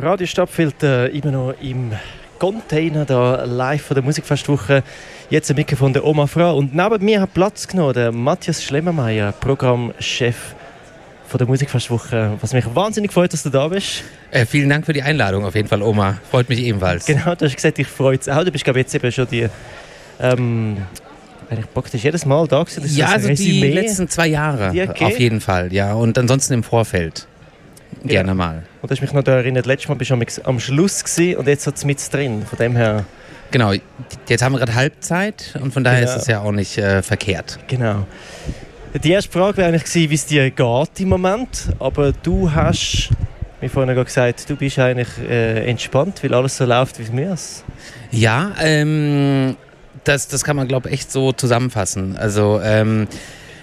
Radio Stadtfilter immer noch im Container da live von der Musikfestwoche. Jetzt ein Mikrofon der Oma Frau. Und neben mir hat Platz genommen der Matthias Schlemmermeier, Programmchef von der Musikfestwoche. Was mich wahnsinnig freut, dass du da bist. Äh, vielen Dank für die Einladung auf jeden Fall, Oma. Freut mich ebenfalls. Genau, du hast gesagt, ich freue mich auch. Du bist, glaube jetzt eben schon die... Ähm, eigentlich praktisch jedes Mal da gewesen. Ja, also die letzten zwei Jahre okay. auf jeden Fall, ja. Und ansonsten im Vorfeld. Gerne ja. mal. Und du hast mich noch daran erinnert, letztes Mal bist du am Schluss gewesen und jetzt hat es mit drin. Von dem her. Genau, jetzt haben wir gerade Halbzeit und von daher genau. ist es ja auch nicht äh, verkehrt. Genau. Die erste Frage wäre eigentlich gewesen, wie es dir geht im Moment. Aber du hast mir vorhin gesagt, du bist eigentlich äh, entspannt, weil alles so läuft, wie es mir ist. Ja, ähm, das, das kann man, glaube ich, echt so zusammenfassen. Also, ähm,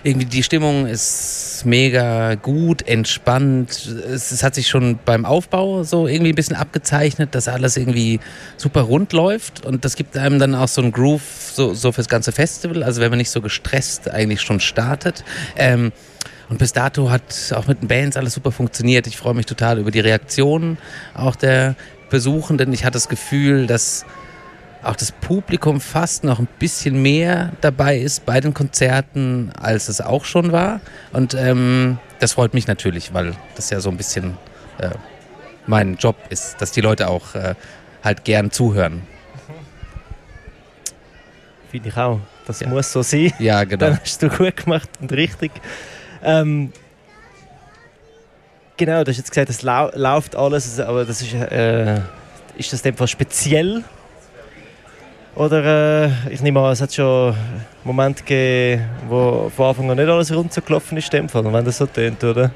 irgendwie die Stimmung ist mega gut, entspannt. Es, es, hat sich schon beim Aufbau so irgendwie ein bisschen abgezeichnet, dass alles irgendwie super rund läuft und das gibt einem dann auch so einen Groove so, so fürs ganze Festival. Also wenn man nicht so gestresst eigentlich schon startet. Ähm, und bis dato hat auch mit den Bands alles super funktioniert. Ich freue mich total über die Reaktionen auch der Besuchenden. Ich hatte das Gefühl, dass auch das Publikum fast noch ein bisschen mehr dabei ist bei den Konzerten, als es auch schon war. Und ähm, das freut mich natürlich, weil das ja so ein bisschen äh, mein Job ist, dass die Leute auch äh, halt gern zuhören. Finde ich auch. Das ja. muss so sein. Ja, genau. Dann hast du gut gemacht und richtig. Ähm, genau, du hast jetzt gesagt, es lau läuft alles, aber das ist, äh, ist das in dem Fall speziell oder äh, ich nehme an, es hat schon Momente gegeben, wo von Anfang an nicht alles runtergelaufen ist, in dem Fall, wenn das so tönt, oder?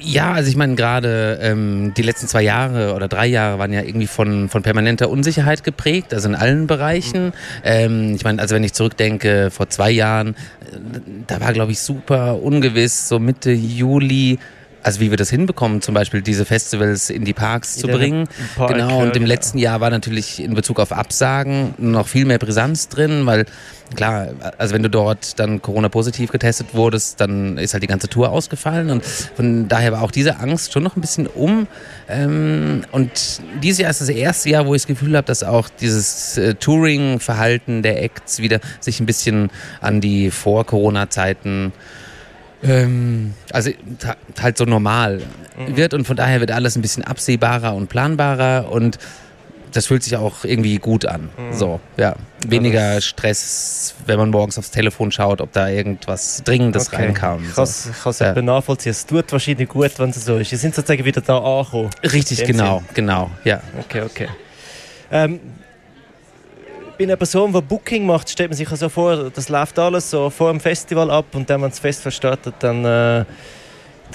Ja, also ich meine gerade ähm, die letzten zwei Jahre oder drei Jahre waren ja irgendwie von, von permanenter Unsicherheit geprägt, also in allen Bereichen. Mhm. Ähm, ich meine, also wenn ich zurückdenke, vor zwei Jahren, äh, da war glaube ich super ungewiss, so Mitte Juli also wie wir das hinbekommen, zum Beispiel diese Festivals in die Parks zu bringen. Park, genau, und im letzten Jahr war natürlich in Bezug auf Absagen noch viel mehr Brisanz drin, weil klar, also wenn du dort dann Corona-positiv getestet wurdest, dann ist halt die ganze Tour ausgefallen und von daher war auch diese Angst schon noch ein bisschen um. Ähm, und dieses Jahr ist das erste Jahr, wo ich das Gefühl habe, dass auch dieses äh, Touring-Verhalten der Acts wieder sich ein bisschen an die Vor-Corona-Zeiten ähm, also halt so normal mhm. wird und von daher wird alles ein bisschen absehbarer und planbarer und das fühlt sich auch irgendwie gut an. Mhm. So, ja. Weniger Stress, wenn man morgens aufs Telefon schaut, ob da irgendwas Dringendes okay. reinkam. Ich kann es so. ja. nachvollziehen. Es tut wahrscheinlich gut, wenn es so ist. Sie sind sozusagen wieder da angekommen. Richtig, genau, Sinn. genau, ja. Okay, okay. Ähm, bei einer Person, die Booking macht, stellt man sich so vor, das läuft alles so vor dem Festival ab und dann, wenn das Festival startet, dann, äh, dann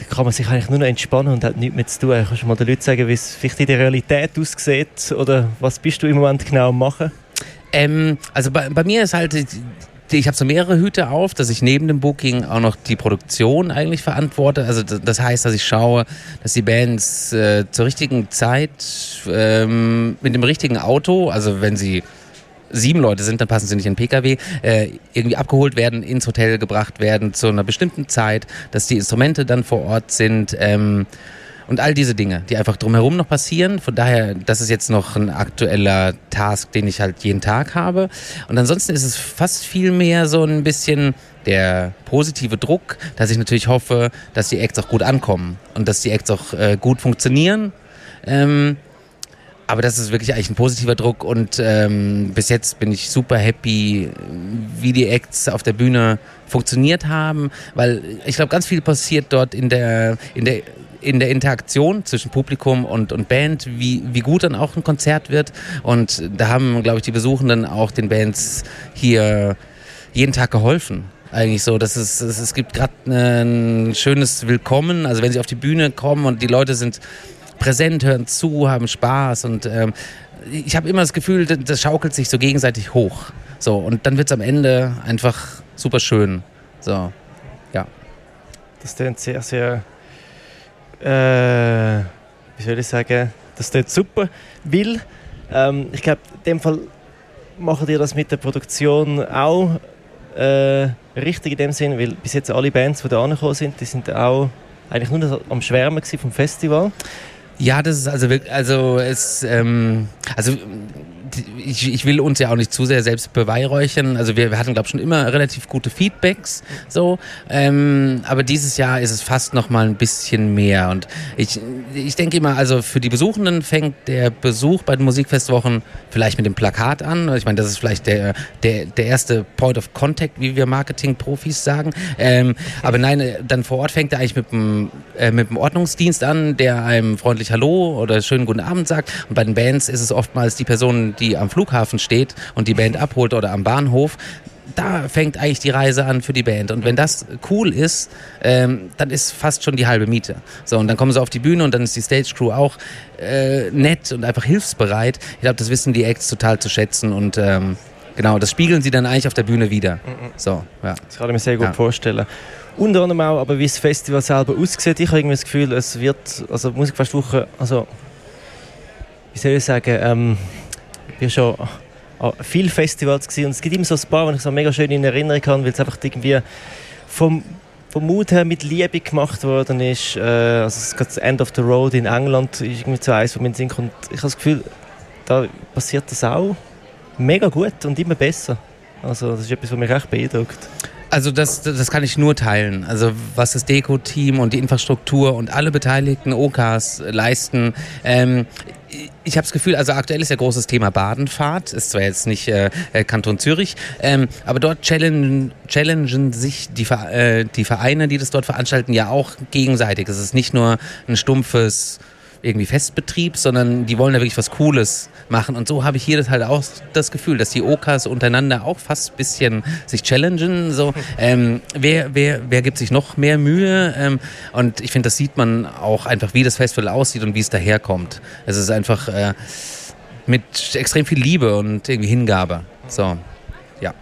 kann man sich eigentlich nur noch entspannen und hat nichts mehr zu tun. Kannst du mal den Leuten sagen, wie es vielleicht in der Realität aussieht oder was bist du im Moment genau am machen? Ähm, also bei, bei mir ist halt ich habe so mehrere Hüte auf, dass ich neben dem Booking auch noch die Produktion eigentlich verantworte. Also das heißt, dass ich schaue, dass die Bands äh, zur richtigen Zeit ähm, mit dem richtigen Auto, also wenn sie sieben Leute sind, dann passen sie nicht in den Pkw, äh, irgendwie abgeholt werden, ins Hotel gebracht werden zu einer bestimmten Zeit, dass die Instrumente dann vor Ort sind. Ähm, und all diese Dinge, die einfach drumherum noch passieren. Von daher, das ist jetzt noch ein aktueller Task, den ich halt jeden Tag habe. Und ansonsten ist es fast viel mehr so ein bisschen der positive Druck, dass ich natürlich hoffe, dass die Acts auch gut ankommen und dass die Acts auch äh, gut funktionieren. Ähm, aber das ist wirklich eigentlich ein positiver Druck und ähm, bis jetzt bin ich super happy, wie die Acts auf der Bühne funktioniert haben, weil ich glaube, ganz viel passiert dort in der, in der in der Interaktion zwischen Publikum und, und Band, wie, wie gut dann auch ein Konzert wird. Und da haben, glaube ich, die Besuchenden auch den Bands hier jeden Tag geholfen eigentlich so. Das ist, es gibt gerade ein schönes Willkommen. Also wenn sie auf die Bühne kommen und die Leute sind präsent, hören zu, haben Spaß und ähm, ich habe immer das Gefühl, das schaukelt sich so gegenseitig hoch. So, und dann wird es am Ende einfach super schön. So, ja. Das klingt sehr, sehr, äh, wie soll ich sagen, das klingt super. Will, ähm, ich glaube, in dem Fall machen die das mit der Produktion auch äh, richtig in dem Sinn, weil bis jetzt alle Bands, die da angekommen sind, die sind auch eigentlich nur am Schwärmen vom Festival. Ja, das ist also wirklich, also es, ähm, also ich, ich will uns ja auch nicht zu sehr selbst beweihräuchern. Also wir, wir hatten, glaube ich, schon immer relativ gute Feedbacks. So, ähm, aber dieses Jahr ist es fast noch mal ein bisschen mehr. Und ich, ich denke immer, also für die Besuchenden fängt der Besuch bei den Musikfestwochen vielleicht mit dem Plakat an. Ich meine, das ist vielleicht der, der, der erste Point of Contact, wie wir Marketing-Profis sagen. Ähm, aber nein, dann vor Ort fängt er eigentlich mit dem, äh, mit dem Ordnungsdienst an, der einem freundlich Hallo oder schönen guten Abend sagt. Und bei den Bands ist es oftmals die Person, die am Flughafen steht und die Band abholt oder am Bahnhof, da fängt eigentlich die Reise an für die Band. Und wenn das cool ist, ähm, dann ist fast schon die halbe Miete. So, und dann kommen sie auf die Bühne und dann ist die Stage Crew auch äh, nett und einfach hilfsbereit. Ich glaube, das wissen die Acts total zu schätzen und ähm, genau, das spiegeln sie dann eigentlich auf der Bühne wieder. So, ja. Das kann ich mir sehr gut ja. vorstellen. Unter anderem auch, aber wie das Festival selber aussieht, ich habe irgendwie das Gefühl, es wird, also Musikfestwoche, also wie soll ich sagen, ähm, war schon an vielen Festivals gewesen, und es gibt immer so ein paar, die ich so mega schön in Erinnerung habe, weil es einfach irgendwie vom, vom Mut her mit Liebe gemacht worden ist. Äh, also das End of the Road in England ist irgendwie so eins, wo man singt und ich habe das Gefühl, da passiert das auch mega gut und immer besser. Also das ist etwas, was mich recht beeindruckt. Also das, das kann ich nur teilen. Also was das Deko-Team und die Infrastruktur und alle beteiligten OKs leisten. Ähm, ich habe das Gefühl, also aktuell ist ja großes Thema Badenfahrt, ist zwar jetzt nicht äh, äh, Kanton Zürich, ähm, aber dort challengen, challengen sich die, äh, die Vereine, die das dort veranstalten, ja auch gegenseitig. Es ist nicht nur ein stumpfes irgendwie Festbetrieb, sondern die wollen da wirklich was Cooles machen. Und so habe ich hier das halt auch das Gefühl, dass die Okas untereinander auch fast ein bisschen sich challengen. So, ähm, wer, wer, wer gibt sich noch mehr Mühe? Ähm, und ich finde, das sieht man auch einfach, wie das Festival aussieht und wie es daherkommt. Es ist einfach äh, mit extrem viel Liebe und irgendwie Hingabe. So, ja.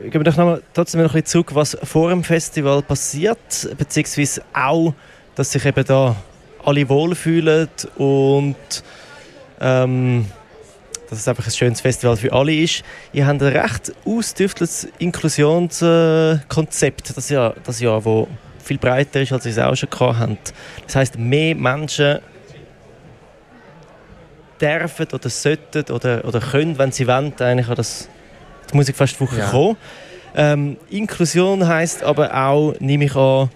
Gehen wir doch nochmal trotzdem noch ein zurück, was vor dem Festival passiert, beziehungsweise auch, dass sich eben da alle wohlfühlen und ähm, dass es einfach ein schönes Festival für alle ist. Ihr habt ein recht ausdüfteltes Inklusionskonzept das Jahr, das Jahr, wo viel breiter ist, als ihr es auch schon gehabt habt. Das heißt, mehr Menschen dürfen oder sollten oder, oder können, wenn sie wollen, eigentlich an das die Musikfestwoche ja. kommen. Ähm, Inklusion heißt aber auch, nehme ich an,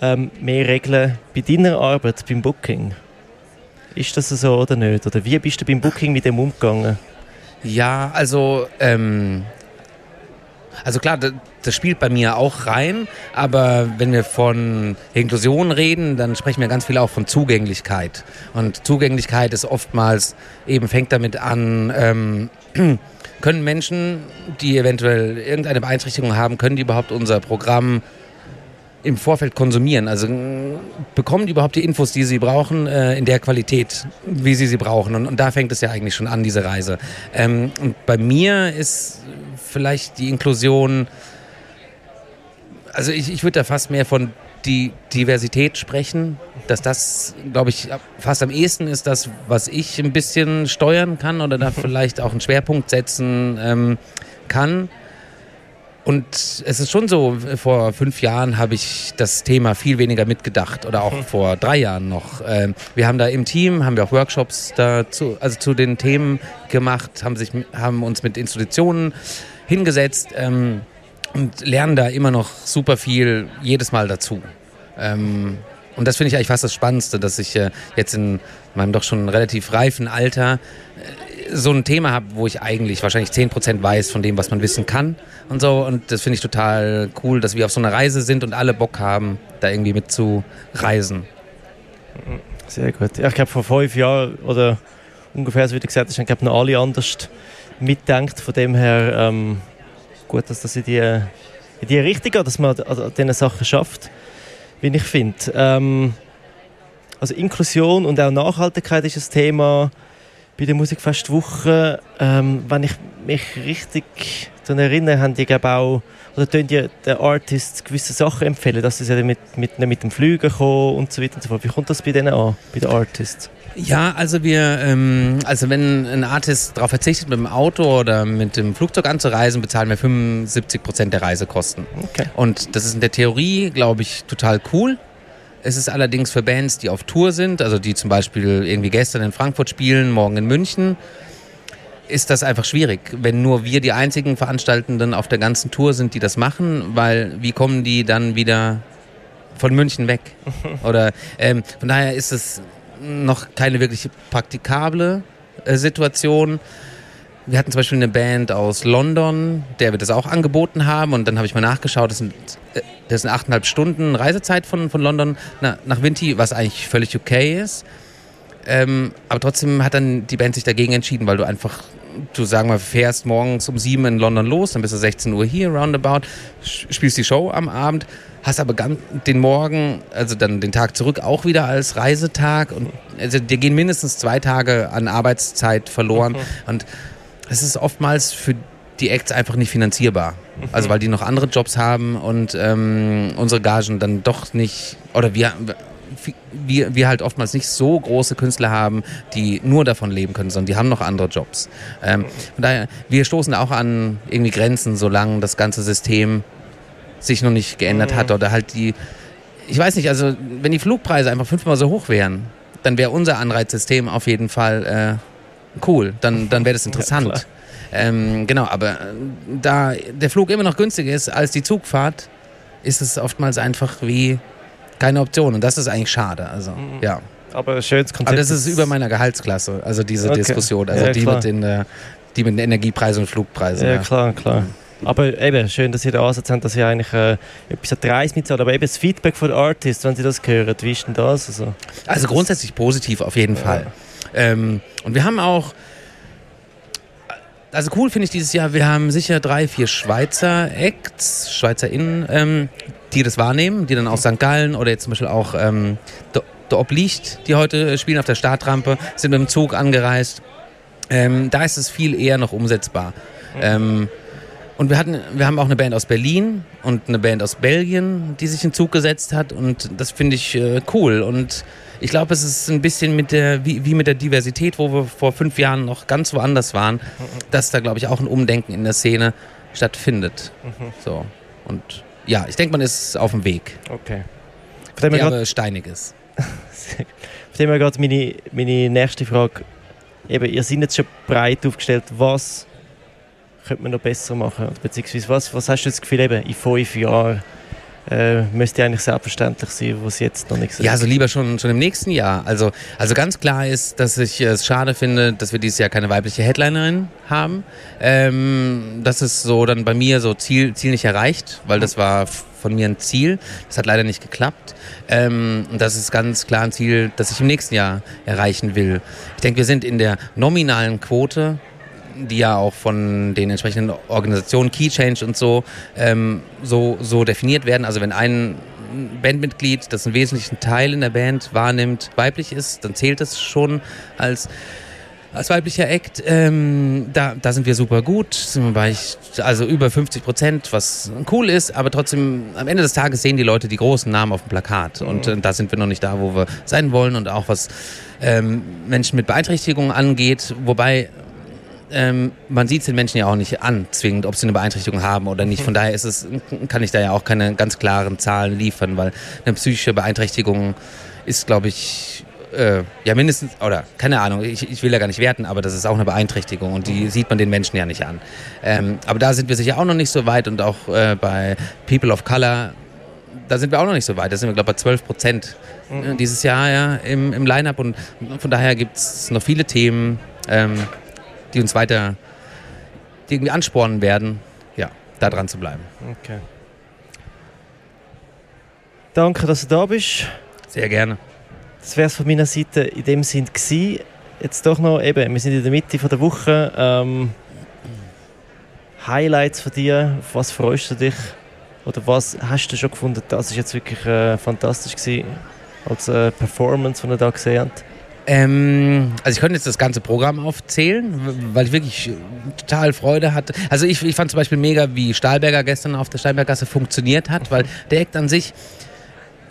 ähm, mehr Regeln bei deiner Arbeit, beim Booking. Ist das so oder nicht? Oder wie bist du beim Booking mit dem umgegangen? Ja, also ähm, also klar, das, das, spielt bei mir auch rein, aber wenn wir von Inklusion reden, dann sprechen wir ganz viel auch von Zugänglichkeit. Und Zugänglichkeit ist oftmals eben fängt damit an, ähm, können Menschen, die eventuell irgendeine Beeinträchtigung haben, können die überhaupt unser Programm im Vorfeld konsumieren? Also bekommen die überhaupt die Infos, die sie brauchen, äh, in der Qualität, wie sie sie brauchen? Und, und, da fängt es ja eigentlich schon an, diese Reise. Ähm, und bei mir ist vielleicht die Inklusion, also ich, ich würde da fast mehr von die Diversität sprechen, dass das, glaube ich, fast am ehesten ist das, was ich ein bisschen steuern kann oder da vielleicht auch einen Schwerpunkt setzen ähm, kann. Und es ist schon so, vor fünf Jahren habe ich das Thema viel weniger mitgedacht oder auch vor drei Jahren noch. Ähm, wir haben da im Team, haben wir auch Workshops dazu, also zu den Themen gemacht, haben, sich, haben uns mit Institutionen hingesetzt ähm, und lernen da immer noch super viel jedes Mal dazu. Ähm, und das finde ich eigentlich fast das Spannendste, dass ich äh, jetzt in meinem doch schon relativ reifen Alter äh, so ein Thema habe, wo ich eigentlich wahrscheinlich 10% weiß von dem, was man wissen kann und so. Und das finde ich total cool, dass wir auf so einer Reise sind und alle Bock haben, da irgendwie mitzureisen. Sehr gut. Ja, ich glaube, vor fünf Jahren oder ungefähr, so wie du gesagt hast, haben noch alle anders mitdenkt. Von dem her ähm, gut, dass das in die, in die Richtung geht, dass man an diesen Sachen schafft, wie ich finde. Ähm, also Inklusion und auch Nachhaltigkeit ist ein Thema bei der Musikfestwoche. Ähm, wenn ich mich richtig daran erinnere, haben die glaube auch oder tun die den Artists gewisse Sachen empfehlen, dass sie mit, mit, mit dem Flügen kommen und so weiter und so fort. Wie kommt das bei denen an, bei den Artists? Ja, also wir, ähm, also wenn ein Artist darauf verzichtet, mit dem Auto oder mit dem Flugzeug anzureisen, bezahlen wir 75 Prozent der Reisekosten. Okay. Und das ist in der Theorie, glaube ich, total cool. Es ist allerdings für Bands, die auf Tour sind, also die zum Beispiel irgendwie gestern in Frankfurt spielen, morgen in München, ist das einfach schwierig, wenn nur wir die einzigen Veranstaltenden auf der ganzen Tour sind, die das machen, weil wie kommen die dann wieder von München weg? Oder ähm, von daher ist es noch keine wirklich praktikable äh, Situation. Wir hatten zum Beispiel eine Band aus London, der wir das auch angeboten haben. Und dann habe ich mal nachgeschaut, das sind, äh, das sind achteinhalb Stunden Reisezeit von, von London nach, nach Vinti, was eigentlich völlig okay ist. Ähm, aber trotzdem hat dann die Band sich dagegen entschieden, weil du einfach, du sagen wir, fährst morgens um sieben in London los, dann bist du 16 Uhr hier, roundabout, spielst die Show am Abend, hast aber den Morgen, also dann den Tag zurück auch wieder als Reisetag und also dir gehen mindestens zwei Tage an Arbeitszeit verloren mhm. und es ist oftmals für die Acts einfach nicht finanzierbar. Mhm. Also weil die noch andere Jobs haben und ähm, unsere Gagen dann doch nicht, oder wir, wir, wir halt oftmals nicht so große Künstler haben, die nur davon leben können, sondern die haben noch andere Jobs. Ähm, von daher, wir stoßen auch an irgendwie Grenzen, solange das ganze System sich noch nicht geändert mhm. hat oder halt die, ich weiß nicht, also wenn die Flugpreise einfach fünfmal so hoch wären, dann wäre unser Anreizsystem auf jeden Fall äh, cool, dann, dann wäre das interessant. Ja, ähm, genau, aber äh, da der Flug immer noch günstiger ist als die Zugfahrt, ist es oftmals einfach wie keine Option. Und das ist eigentlich schade. Also, mhm. ja. Aber schönes Konzept. Aber das ist über meiner Gehaltsklasse, also diese okay. Diskussion. Also ja, die, mit den, äh, die mit den Energiepreisen und Flugpreisen. Ja, ja. klar, klar. Aber eben, schön, dass Sie da Ansatz haben, dass Sie eigentlich äh, etwas an der Reise mitzahlen. Aber eben das Feedback von den Artists, wenn Sie das hören, wie ist denn das? Also, also grundsätzlich positiv auf jeden ja. Fall. Ähm, und wir haben auch, also cool finde ich dieses Jahr, wir haben sicher drei, vier Schweizer Acts, SchweizerInnen, ähm, die das wahrnehmen, die dann aus St. Gallen oder jetzt zum Beispiel auch ähm, der, Oblicht, die heute spielen auf der Startrampe, sind mit dem Zug angereist. Ähm, da ist es viel eher noch umsetzbar. Ähm, und wir, hatten, wir haben auch eine Band aus Berlin und eine Band aus Belgien, die sich in Zug gesetzt hat. Und das finde ich äh, cool. Und ich glaube, es ist ein bisschen mit der, wie, wie, mit der Diversität, wo wir vor fünf Jahren noch ganz woanders waren, dass da, glaube ich, auch ein Umdenken in der Szene stattfindet. Mhm. So. Und ja, ich denke, man ist auf dem Weg. Okay. Von dem aber steinig ist. Von dem her gerade meine, meine nächste Frage. Eben, ihr seid jetzt schon breit aufgestellt. Was könnte man noch besser machen? Beziehungsweise was, was hast du das Gefühl, eben in fünf Jahren äh, müsste eigentlich selbstverständlich sein, was jetzt noch nicht so Ja, also lieber schon, schon im nächsten Jahr. Also, also ganz klar ist, dass ich es schade finde, dass wir dieses Jahr keine weibliche Headlinerin haben. Ähm, das ist so dann bei mir so Ziel, Ziel nicht erreicht, weil das war von mir ein Ziel. Das hat leider nicht geklappt. Ähm, und das ist ganz klar ein Ziel, das ich im nächsten Jahr erreichen will. Ich denke, wir sind in der nominalen Quote die ja auch von den entsprechenden Organisationen, Key Change und so, ähm, so, so definiert werden. Also wenn ein Bandmitglied, das einen wesentlichen Teil in der Band wahrnimmt, weiblich ist, dann zählt das schon als als weiblicher Act, ähm, da, da sind wir super gut, sind wir bei also über 50 Prozent, was cool ist, aber trotzdem am Ende des Tages sehen die Leute die großen Namen auf dem Plakat. Und äh, da sind wir noch nicht da, wo wir sein wollen und auch was ähm, Menschen mit Beeinträchtigungen angeht, wobei ähm, man sieht es den Menschen ja auch nicht an, zwingend, ob sie eine Beeinträchtigung haben oder nicht. Von daher ist es, kann ich da ja auch keine ganz klaren Zahlen liefern, weil eine psychische Beeinträchtigung ist, glaube ich, äh, ja mindestens, oder keine Ahnung, ich, ich, will ja gar nicht werten, aber das ist auch eine Beeinträchtigung und die sieht man den Menschen ja nicht an. Ähm, aber da sind wir sicher auch noch nicht so weit und auch äh, bei People of Color, da sind wir auch noch nicht so weit. Da sind wir, glaube ich, bei 12 Prozent mhm. dieses Jahr ja, im, im Line-Up und von daher gibt es noch viele Themen. Ähm, die uns weiter die irgendwie anspornen werden, ja, da dran zu bleiben. Okay. Danke, dass du da bist. Sehr gerne. Das wäre es von meiner Seite in dem Sinn gewesen. Jetzt doch noch, eben, wir sind in der Mitte von der Woche. Ähm, Highlights von dir, auf was freust du dich? Oder was hast du schon gefunden, das ist jetzt wirklich äh, fantastisch gewesen, als äh, Performance, die ihr da gesehen habt? Ähm, also ich könnte jetzt das ganze Programm aufzählen, weil ich wirklich total Freude hatte. Also ich, ich fand zum Beispiel mega, wie Stahlberger gestern auf der Steinberggasse funktioniert hat, weil der Act an sich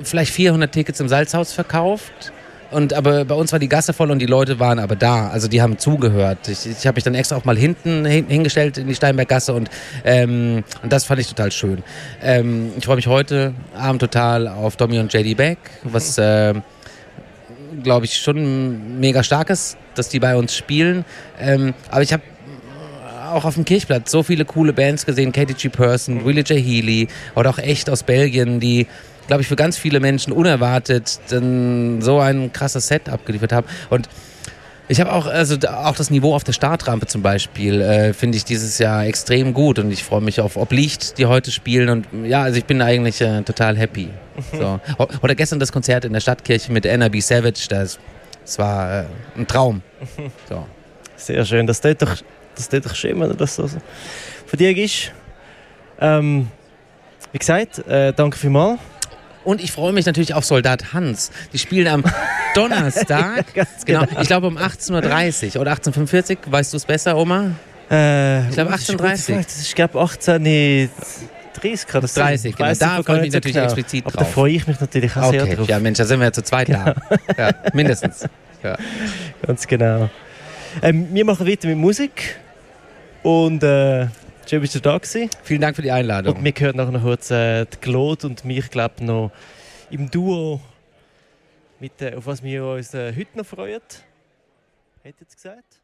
vielleicht 400 Tickets im Salzhaus verkauft, Und aber bei uns war die Gasse voll und die Leute waren aber da. Also die haben zugehört. Ich, ich habe mich dann extra auch mal hinten hin, hingestellt in die Steinberggasse und, ähm, und das fand ich total schön. Ähm, ich freue mich heute Abend total auf Tommy und JD Beck, was äh, glaube ich schon mega stark ist, dass die bei uns spielen. Ähm, aber ich habe auch auf dem Kirchplatz so viele coole Bands gesehen, Katie G. Person, Willie J. Healy oder auch echt aus Belgien, die glaube ich, für ganz viele Menschen unerwartet so ein krasses Set abgeliefert haben. Und ich habe auch, also auch das Niveau auf der Startrampe zum Beispiel, äh, finde ich dieses Jahr extrem gut und ich freue mich auf Oblicht, die heute spielen und ja, also ich bin eigentlich äh, total happy. So. Oder gestern das Konzert in der Stadtkirche mit Anna B. Savage, das, das war äh, ein Traum. So. Sehr schön, das tut doch, das tut doch schön, wenn das so von dir ist. Ähm, wie gesagt, äh, danke vielmals. Und ich freue mich natürlich auf Soldat Hans. Die spielen am Donnerstag. genau. Ich glaube um 18.30 Uhr oder 18.45 Uhr. Weißt du es besser, Oma? Äh, ich glaube 18.30 Uhr. Ich glaube 18. 30 kann das 30, genau. Da freue ich mich natürlich genau. explizit drauf. Aber da freue ich mich natürlich auch okay. sehr drauf. Ja, Mensch, da sind wir ja zu zweit da. ja, mindestens. Ja. Ganz genau. Ähm, wir machen weiter mit Musik. Und äh, Schön, bist du da gewesen. Vielen Dank für die Einladung. Und wir hören nachher noch kurz äh, die Claude und mich, glaube noch im Duo, mit, äh, auf was wir uns äh, heute noch freuen. Hätte jetzt gesagt?